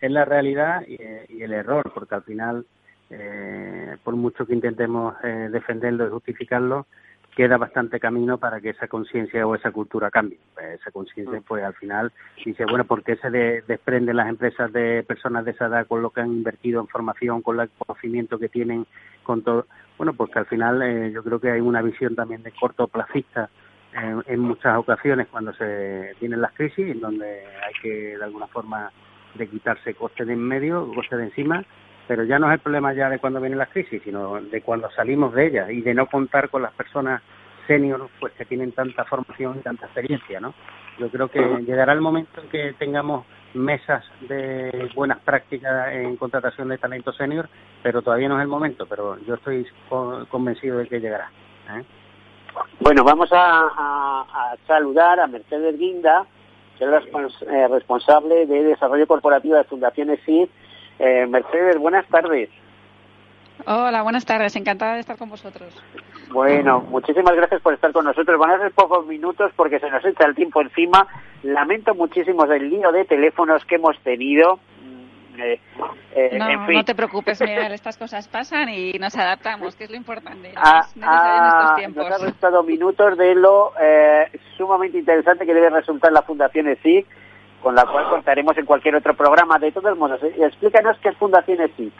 Speaker 3: es la realidad y, el error, porque al final, eh, por mucho que intentemos eh, defenderlo y justificarlo, queda bastante camino para que esa conciencia o esa cultura cambie. Pues esa conciencia, pues al final dice, bueno, ¿por qué se desprenden las empresas de personas de esa edad con lo que han invertido en formación, con el conocimiento que tienen, con todo? Bueno, porque al final eh, yo creo que hay una visión también de cortoplacista en, en muchas ocasiones cuando se tienen las crisis, en donde hay que de alguna forma de quitarse costes de en medio, costes de encima, pero ya no es el problema ya de cuando vienen las crisis, sino de cuando salimos de ellas y de no contar con las personas senior pues que tienen tanta formación y tanta experiencia, ¿no? Yo creo que llegará el momento en que tengamos mesas de buenas prácticas en contratación de talento senior, pero todavía no es el momento, pero yo estoy convencido de que llegará. ¿eh?
Speaker 1: Bueno, vamos a, saludar a Mercedes Guinda, que es eh, responsable de Desarrollo Corporativo de Fundaciones CID. Eh, Mercedes, buenas tardes.
Speaker 8: Hola, buenas tardes. Encantada de estar con vosotros.
Speaker 1: Bueno, muchísimas gracias por estar con nosotros. Van a ser pocos minutos porque se nos echa el tiempo encima. Lamento muchísimo el lío de teléfonos que hemos tenido.
Speaker 8: Mm, eh, eh, no, no te preocupes, Miguel, estas cosas pasan y nos adaptamos, que es lo importante.
Speaker 1: Ah, ah, nos ha restado minutos de lo eh, sumamente interesante que debe resultar la Fundación ESIC, con la cual contaremos en cualquier otro programa. De todos modos, explícanos qué es Fundación ESIC.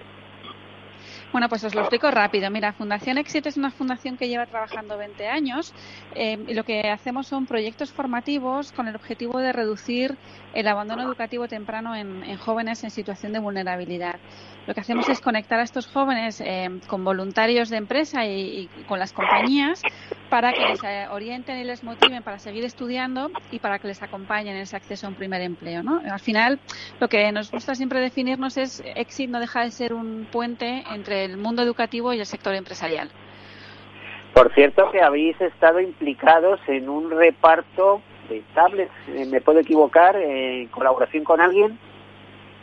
Speaker 8: Bueno, pues os lo explico rápido. Mira, Fundación Exit es una fundación que lleva trabajando 20 años eh, y lo que hacemos son proyectos formativos con el objetivo de reducir el abandono educativo temprano en, jóvenes en situación de vulnerabilidad. Lo que hacemos es conectar a estos jóvenes eh, con voluntarios de empresa y, con las compañías para que les eh, orienten y les motiven para seguir estudiando y para que les acompañen en ese acceso a un primer empleo. ¿no? Al final, lo que nos gusta siempre definirnos es Exit no deja de ser un puente entre el mundo educativo y el sector empresarial.
Speaker 1: Por cierto que habéis estado implicados en un reparto de tablets, eh, ¿me puedo equivocar? ¿En colaboración con alguien?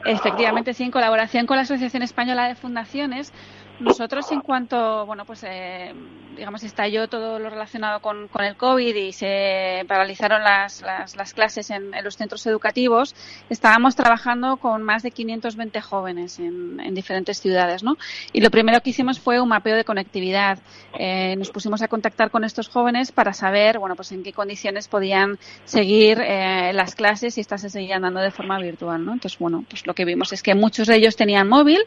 Speaker 8: Efectivamente, sí, en colaboración con la Asociación Española de Fundaciones Nosotros en cuanto, bueno, pues eh, digamos estalló todo lo relacionado con, con, el COVID y se paralizaron las, las, las clases en, en, los centros educativos, estábamos trabajando con más de 520 jóvenes en, en, diferentes ciudades, ¿no? Y lo primero que hicimos fue un mapeo de conectividad. Eh, nos pusimos a contactar con estos jóvenes para saber, bueno, pues en qué condiciones podían seguir eh, las clases y estas se seguían dando de forma virtual, ¿no? Entonces, bueno, pues lo que vimos es que muchos de ellos tenían móvil,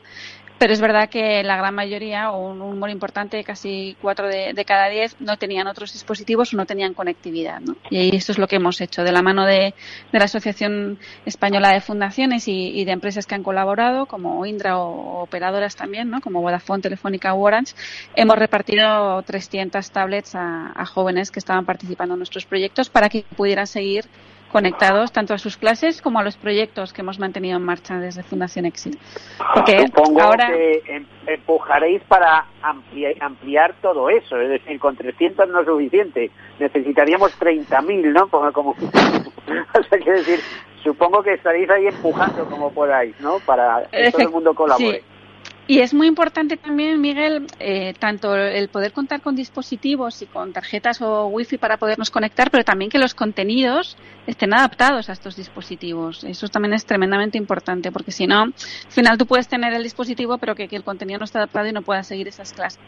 Speaker 8: pero es verdad que la gran mayoría, o un número importante, casi cuatro de, cada diez, no tenían otros dispositivos o no tenían conectividad. ¿no? Y esto es lo que hemos hecho. De la mano de, de la Asociación Española de Fundaciones y, de empresas que han colaborado, como Indra o, operadoras también, ¿no? como Vodafone, Telefónica o Orange, hemos repartido 300 tablets a, a jóvenes que estaban participando en nuestros proyectos para que pudieran seguir conectados tanto a sus clases como a los proyectos que hemos mantenido en marcha desde Fundación Exit.
Speaker 1: Porque Supongo ahora... que em, empujaréis para ampliar, ampliar, todo eso, es decir, con 300 no es suficiente, necesitaríamos 30.000, ¿no? Como, como... (laughs) o sea, quiero decir, supongo que estaréis ahí empujando como podáis, ¿no? Para que todo el mundo colabore.
Speaker 8: Sí. Y es muy importante también, Miguel, eh, tanto el poder contar con dispositivos y con tarjetas o wifi para podernos conectar, pero también que los contenidos estén adaptados a estos dispositivos. Eso también es tremendamente importante, porque si no, al final tú puedes tener el dispositivo, pero que, el contenido no está adaptado y no puedas seguir esas clases.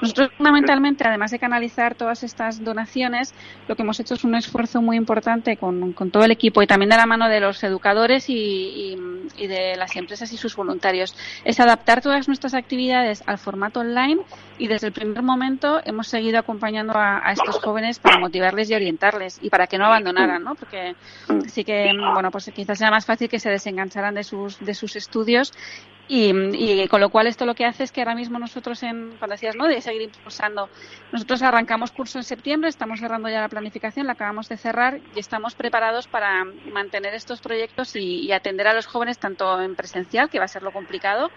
Speaker 8: Nosotros, fundamentalmente, además de canalizar todas estas donaciones, lo que hemos hecho es un esfuerzo muy importante con, con todo el equipo y también de la mano de los educadores y, y, y de las empresas y sus voluntarios. Es adaptar todas nuestras actividades al formato online y desde el primer momento hemos seguido acompañando a, estos jóvenes para motivarles y orientarles y para que no abandonaran, ¿no? Porque sí que, bueno, pues quizás sea más fácil que se desengancharan de sus, de sus estudios y, y, con lo cual esto lo que hace es que ahora mismo nosotros, en, cuando decías, ¿no? De seguir impulsando, nosotros arrancamos curso en septiembre, estamos cerrando ya la planificación, la acabamos de cerrar y estamos preparados para mantener estos proyectos y, y atender a los jóvenes tanto en presencial, que va a ser lo complicado,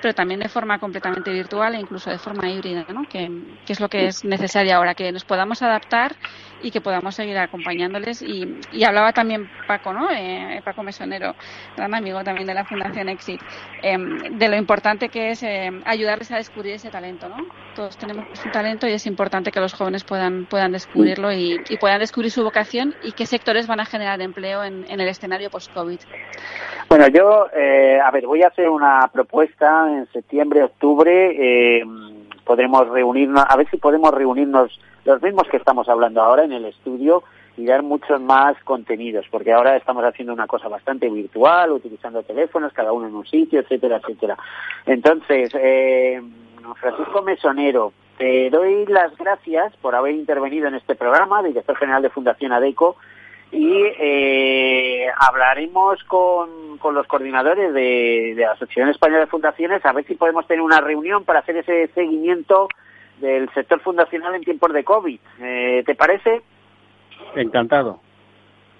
Speaker 8: pero también de forma completamente virtual e incluso de forma híbrida, ¿no? que, que es lo que es necesario ahora, que nos podamos adaptar y que podamos seguir acompañándoles. Y, y hablaba también Paco, ¿no? Eh, Paco Mesonero, gran amigo también de la Fundación Exit, eh, de lo importante que es eh, ayudarles a descubrir ese talento, ¿no? Todos tenemos un talento y es importante que los jóvenes puedan, puedan descubrirlo y, y puedan descubrir su vocación y qué sectores van a generar empleo en, en el escenario post-COVID.
Speaker 1: Bueno, yo, eh, a ver, voy a hacer una propuesta en septiembre, octubre. Eh, podremos reunirnos, a ver si podemos reunirnos los mismos que estamos hablando ahora en el estudio y dar muchos más contenidos, porque ahora estamos haciendo una cosa bastante virtual, utilizando teléfonos, cada uno en un sitio, etcétera, etcétera. Entonces, eh, Francisco Mesonero, te doy las gracias por haber intervenido en este programa, director general de Fundación ADECO, y eh, hablaremos con, con, los coordinadores de, de la Asociación Española de Fundaciones a ver si podemos tener una reunión para hacer ese seguimiento del sector fundacional en tiempos de COVID. Eh, ¿Te parece?
Speaker 3: Encantado.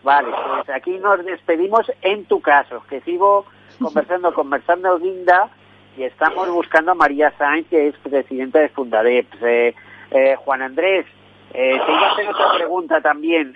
Speaker 1: Vale, pues aquí nos despedimos en tu caso, que sigo conversando, (laughs) conversando Linda y estamos buscando a María Sáenz, que es presidenta de Fundadeps. Eh, eh, Juan Andrés, eh, te iba a hacer otra pregunta también.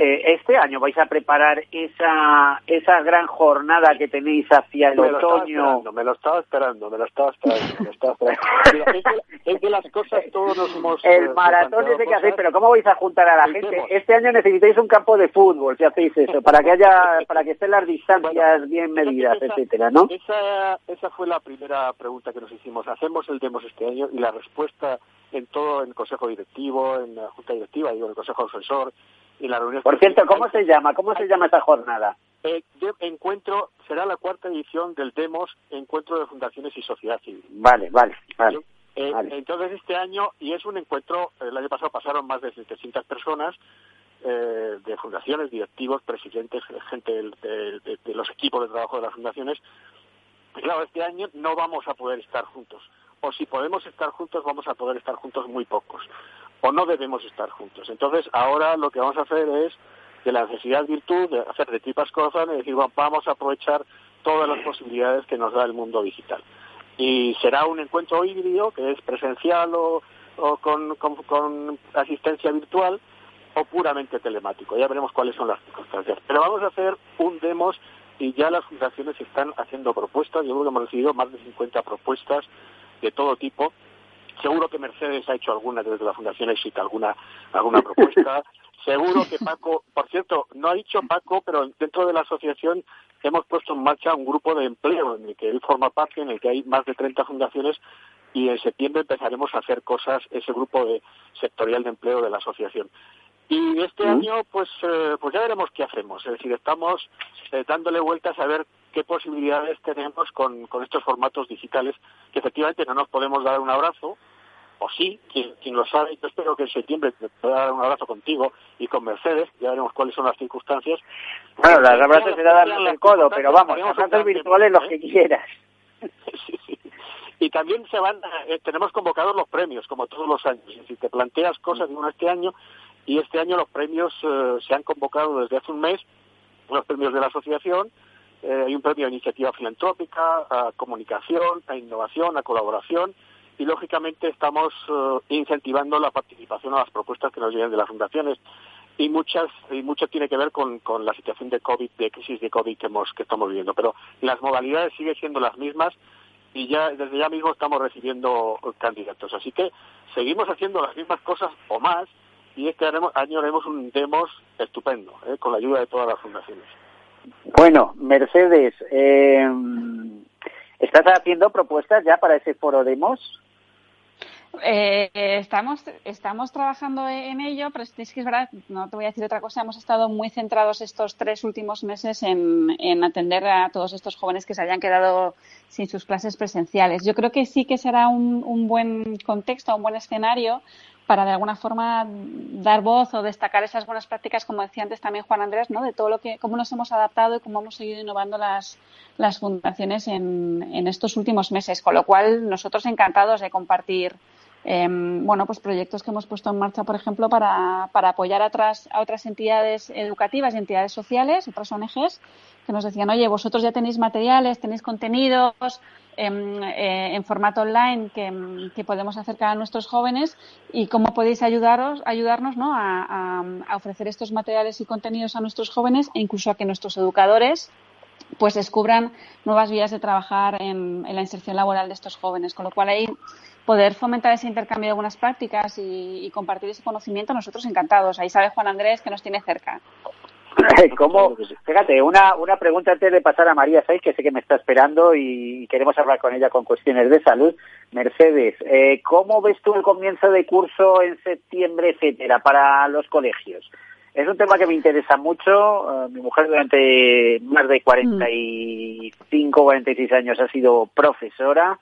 Speaker 1: Eh, este año vais a preparar esa esa gran jornada que tenéis hacia el
Speaker 2: me
Speaker 1: otoño.
Speaker 2: Lo me lo estaba esperando, me lo estaba esperando, me lo estaba (laughs) esperando. es, que, es que las cosas todos nos hemos...
Speaker 1: El maratón es de que hacéis, pero ¿cómo vais a juntar a la gente? Este año necesitáis un campo de fútbol, si hacéis eso, para que haya, para que estén las distancias bueno, bien medidas, etcétera, ¿no?
Speaker 2: Esa, esa fue la primera pregunta que nos hicimos. ¿Hacemos el demos este año? Y la respuesta en todo, en el consejo directivo, en la junta directiva, digo, en el consejo asesor, y la reunión.
Speaker 1: Por cierto, ¿cómo se llama? ¿Cómo se llama esta jornada?
Speaker 2: Eh, de encuentro será la cuarta edición del Demos Encuentro de Fundaciones y Sociedad Civil.
Speaker 1: Vale, vale, vale.
Speaker 2: Eh,
Speaker 1: vale.
Speaker 2: Entonces este año y es un encuentro. El año pasado pasaron más de 700 personas eh, de fundaciones, directivos, presidentes, gente de, de, de, de los equipos de trabajo de las fundaciones. Claro, este año no vamos a poder estar juntos. O si podemos estar juntos, vamos a poder estar juntos muy pocos o no debemos estar juntos. Entonces, ahora lo que vamos a hacer es, de la necesidad virtud, de hacer de tripas corazón y decir, bueno, vamos a aprovechar todas las posibilidades que nos da el mundo digital. Y será un encuentro híbrido, que es presencial o, con, con asistencia virtual, o puramente telemático. Ya veremos cuáles son las circunstancias. Pero vamos a hacer un demos y ya las fundaciones están haciendo propuestas. Yo creo que hemos recibido más de 50 propuestas de todo tipo. Seguro que Mercedes ha hecho alguna desde la Fundación Exit, alguna, alguna propuesta. (laughs) Seguro que Paco, por cierto, no ha dicho Paco, pero dentro de la asociación hemos puesto en marcha un grupo de empleo en el que él forma parte, en el que hay más de 30 fundaciones y en septiembre empezaremos a hacer cosas, ese grupo de sectorial de empleo de la asociación. Y este año, pues, eh, pues ya veremos qué hacemos. Es decir, estamos eh, dándole vueltas a ver qué posibilidades tenemos con, con estos formatos digitales, que efectivamente no nos podemos dar un abrazo, o sí, quien, lo sabe, yo espero que en septiembre te pueda dar un abrazo contigo y con Mercedes, ya veremos cuáles son las circunstancias.
Speaker 1: Bueno, las abrazos será darnos el codo, pero vamos, abrazos virtuales los que quieras. (laughs)
Speaker 2: sí, sí. Y también se van, eh, tenemos convocados los premios, como todos los años. Si te planteas cosas, uno este año, y este año los premios eh, se han convocado desde hace un mes, los premios de la asociación, eh, hay un premio a iniciativa filantrópica, a comunicación, a innovación, a colaboración, y lógicamente estamos eh, incentivando la participación a las propuestas que nos llegan de las fundaciones y muchas y mucho tiene que ver con, con la situación de covid de crisis de covid que hemos que estamos viviendo pero las modalidades siguen siendo las mismas y ya desde ya mismo estamos recibiendo candidatos así que seguimos haciendo las mismas cosas o más y este año haremos un demos estupendo, ¿eh? con la ayuda de todas las fundaciones.
Speaker 1: Bueno, Mercedes, eh, ¿estás haciendo propuestas ya para ese foro demos?
Speaker 8: Eh, estamos, estamos trabajando en ello, pero es que es verdad, no te voy a decir otra cosa, hemos estado muy centrados estos tres últimos meses en, en, atender a todos estos jóvenes que se hayan quedado sin sus clases presenciales. Yo creo que sí que será un, un buen contexto, un buen escenario para de alguna forma dar voz o destacar esas buenas prácticas, como decía antes también Juan Andrés, ¿no? de todo lo que, cómo nos hemos adaptado y cómo hemos seguido innovando las, las fundaciones en, en estos últimos meses. Con lo cual, nosotros encantados de compartir eh, bueno, pues proyectos que hemos puesto en marcha, por ejemplo, para, para apoyar a otras, a otras entidades educativas y entidades sociales, otras ONGs, que nos decían, oye, vosotros ya tenéis materiales, tenéis contenidos em, eh, en formato online que, que, podemos acercar a nuestros jóvenes y cómo podéis ayudaros, ayudarnos ¿no? a, a, ofrecer estos materiales y contenidos a nuestros jóvenes e incluso a que nuestros educadores pues descubran nuevas vías de trabajar en, la inserción laboral de estos jóvenes. Con lo cual ahí poder fomentar ese intercambio de buenas prácticas y, y, compartir ese conocimiento, nosotros encantados. Ahí sabe Juan Andrés que nos tiene cerca. (laughs)
Speaker 1: ¿Cómo? Fíjate, una, una pregunta antes de pasar a María Saiz, que sé que me está esperando y queremos hablar con ella con cuestiones de salud. Mercedes, eh, ¿cómo ves tú el comienzo de curso en septiembre, etcétera, para los colegios? Es un tema que me interesa mucho. Uh, mi mujer durante más de 45, 46 años ha sido profesora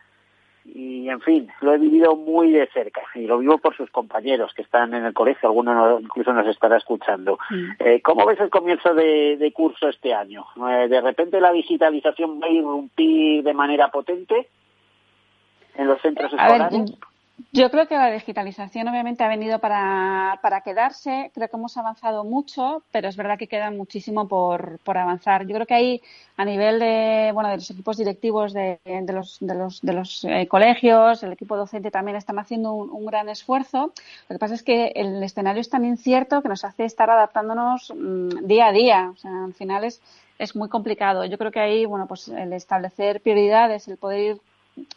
Speaker 1: y en fin, lo he vivido muy de cerca y lo vivo por sus compañeros que están en el colegio, alguno no, incluso nos estará escuchando. Mm. Eh, ¿Cómo ves el comienzo de, de curso este año? Eh, ¿De repente la digitalización va a irrumpir de manera potente en los centros escolares?
Speaker 8: Ver, yo creo que la digitalización obviamente ha venido para, para quedarse. Creo que hemos avanzado mucho, pero es verdad que queda muchísimo por, por avanzar. Yo creo que ahí, a nivel de, bueno, de los equipos directivos de, de los, de los, de los eh, colegios, el equipo docente también están haciendo un, gran esfuerzo. Lo que pasa es que el escenario es tan incierto que nos hace estar adaptándonos mmm, día a día. O sea, al final es, es muy complicado. Yo creo que ahí, bueno, pues el establecer prioridades, el poder ir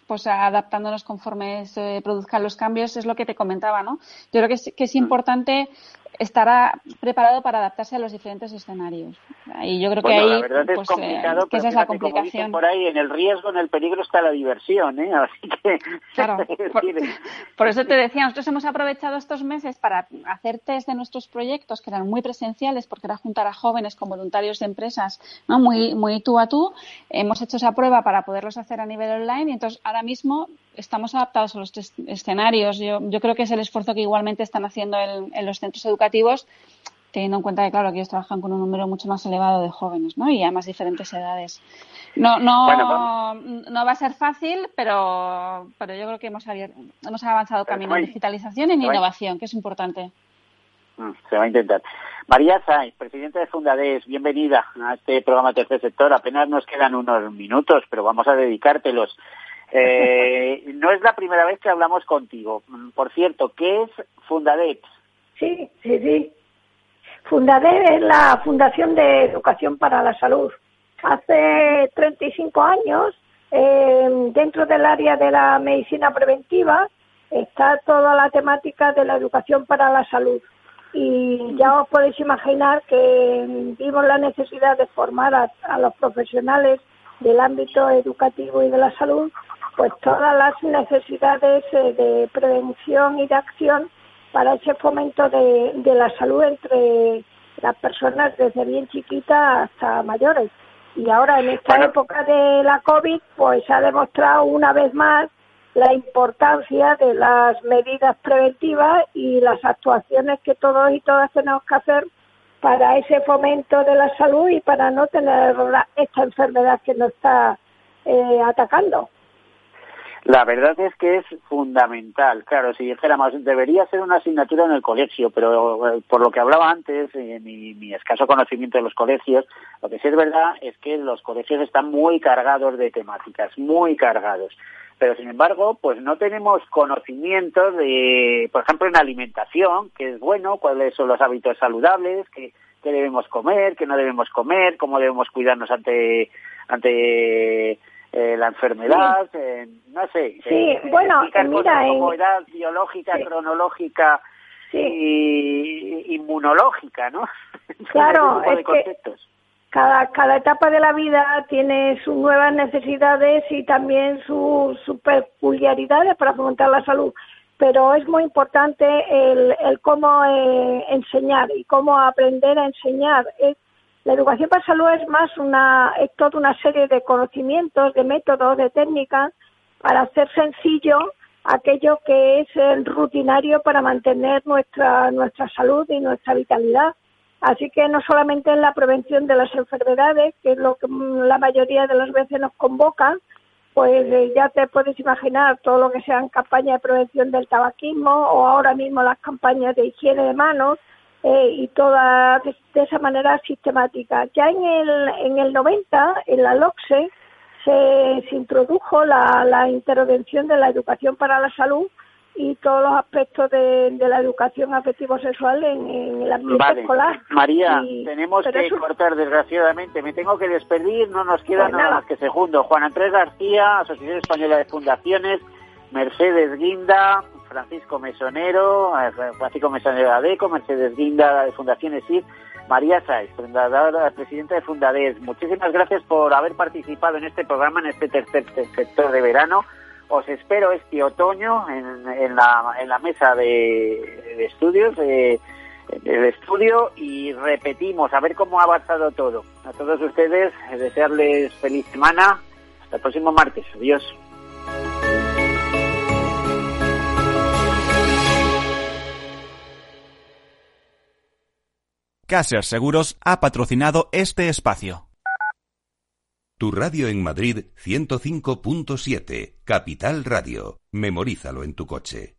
Speaker 8: pues adaptándonos conforme se produzcan los cambios es lo que te comentaba, ¿no? Yo creo que es, que es importante estará preparado para adaptarse a los diferentes escenarios. Y yo creo
Speaker 1: bueno,
Speaker 8: que ahí
Speaker 1: la verdad es
Speaker 8: pues,
Speaker 1: complicado,
Speaker 8: eh, que esa es la complicación.
Speaker 1: Por ahí, en el riesgo, en el peligro está la diversión, ¿eh? Así que. (laughs)
Speaker 8: Claro. por, (laughs) por, eso te decía, nosotros hemos aprovechado estos meses para hacer test de nuestros proyectos que eran muy presenciales, porque era juntar a jóvenes con voluntarios de empresas, ¿no? Muy, muy tú a tú. Hemos hecho esa prueba para poderlos hacer a nivel online y entonces ahora mismo estamos adaptados a los tres escenarios. Yo, yo creo que es el esfuerzo que igualmente están haciendo el, en los centros educativos, teniendo en cuenta que, claro, que ellos trabajan con un número mucho más elevado de jóvenes, ¿no? Y además diferentes edades. No, no, bueno, no va a ser fácil, pero, pero yo creo que hemos, abierto, hemos avanzado camino en digitalización y en innovación, que es importante.
Speaker 1: Mm, se va a intentar. María Sainz, presidenta de Fundades, bienvenida a este programa Tercer Sector. Apenas nos quedan unos minutos, pero vamos a dedicártelos. Eh, no es la primera vez que hablamos contigo. Por cierto, ¿qué es Fundadet?
Speaker 9: Sí, sí, sí. Fundadet es la Fundación de Educación para la Salud. hace 35 años, eh, dentro del área de la medicina preventiva, está toda la temática de la educación para la salud. Y ya os podéis imaginar que vimos la necesidad de formar a, los profesionales del ámbito educativo y de la salud, pues todas las necesidades eh, de prevención y de acción para ese fomento de, de la salud entre las personas desde bien chiquitas hasta mayores. Y ahora en esta época de la COVID, pues se ha demostrado una vez más la importancia de las medidas preventivas y las actuaciones que todos y todas tenemos que hacer para ese fomento de la salud y para no tener esta enfermedad que nos está eh, atacando.
Speaker 1: La verdad es que es fundamental. Claro, si dijéramos, debería ser una asignatura en el colegio, pero eh, por lo que hablaba antes, en mi, escaso conocimiento de los colegios, lo que sí es verdad es que los colegios están muy cargados de temáticas, muy cargados pero sin embargo, pues no tenemos conocimientos de, por ejemplo, en alimentación, que es bueno, cuáles son los hábitos saludables, qué, debemos comer, qué no debemos comer, cómo debemos cuidarnos ante ante eh, la enfermedad, eh, no sé.
Speaker 9: Sí, eh, bueno, mira,
Speaker 1: como edad biológica, cronológica y inmunológica, ¿no? (laughs)
Speaker 9: Claro, es que cada, cada etapa de la vida tiene sus nuevas necesidades y también sus, peculiaridades para fomentar la salud. Pero es muy importante el, el cómo eh, enseñar y cómo aprender a enseñar. La educación para salud es más una, es toda una serie de conocimientos, de métodos, de técnicas para hacer sencillo aquello que es el rutinario para mantener nuestra, nuestra salud y nuestra vitalidad. Así que no solamente en la prevención de las enfermedades, que es lo que la mayoría de las veces nos convoca, pues eh, ya te puedes imaginar todo lo que sean campañas de prevención del tabaquismo o ahora mismo las campañas de higiene de manos eh, y todas de, esa manera sistemática. Ya en el, en el 90, en la LOCSE, se, se introdujo la, la intervención de la educación para la salud y todos los aspectos de, la educación afectivo-sexual en, el ambiente escolar.
Speaker 1: María, tenemos que cortar desgraciadamente. Me tengo que despedir, no nos queda pues nada más que segundo. Juan Andrés García, Asociación Española de Fundaciones, Mercedes Guinda, Francisco Mesonero, eh, Francisco Mesonero de ADECO, Mercedes Guinda de Fundaciones SID, María Sáez, presidenta de Fundades. Muchísimas gracias por haber participado en este programa, en este tercer sector de verano. Os espero este otoño en, la, mesa de, estudios, de, estudio, y repetimos, a ver cómo ha avanzado todo. A todos ustedes, desearles feliz semana. Hasta el próximo martes. Adiós.
Speaker 10: Caser Seguros ha patrocinado este espacio.
Speaker 5: Tu radio en Madrid 105.7, Capital Radio. Memorízalo en tu coche.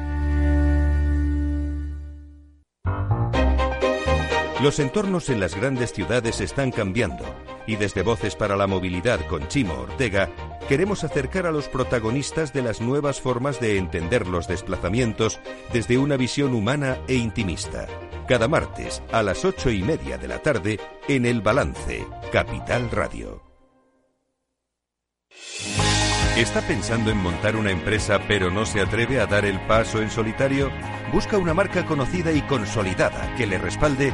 Speaker 5: Los entornos en las grandes ciudades están cambiando y desde Voces para la Movilidad con Chimo Ortega queremos acercar a los protagonistas de las nuevas formas de entender los desplazamientos desde una visión humana e intimista. Cada martes a las ocho y media de la tarde en El Balance, Capital Radio. ¿Está pensando en montar una empresa pero no se atreve a dar el paso en solitario? Busca una marca conocida y consolidada que le respalde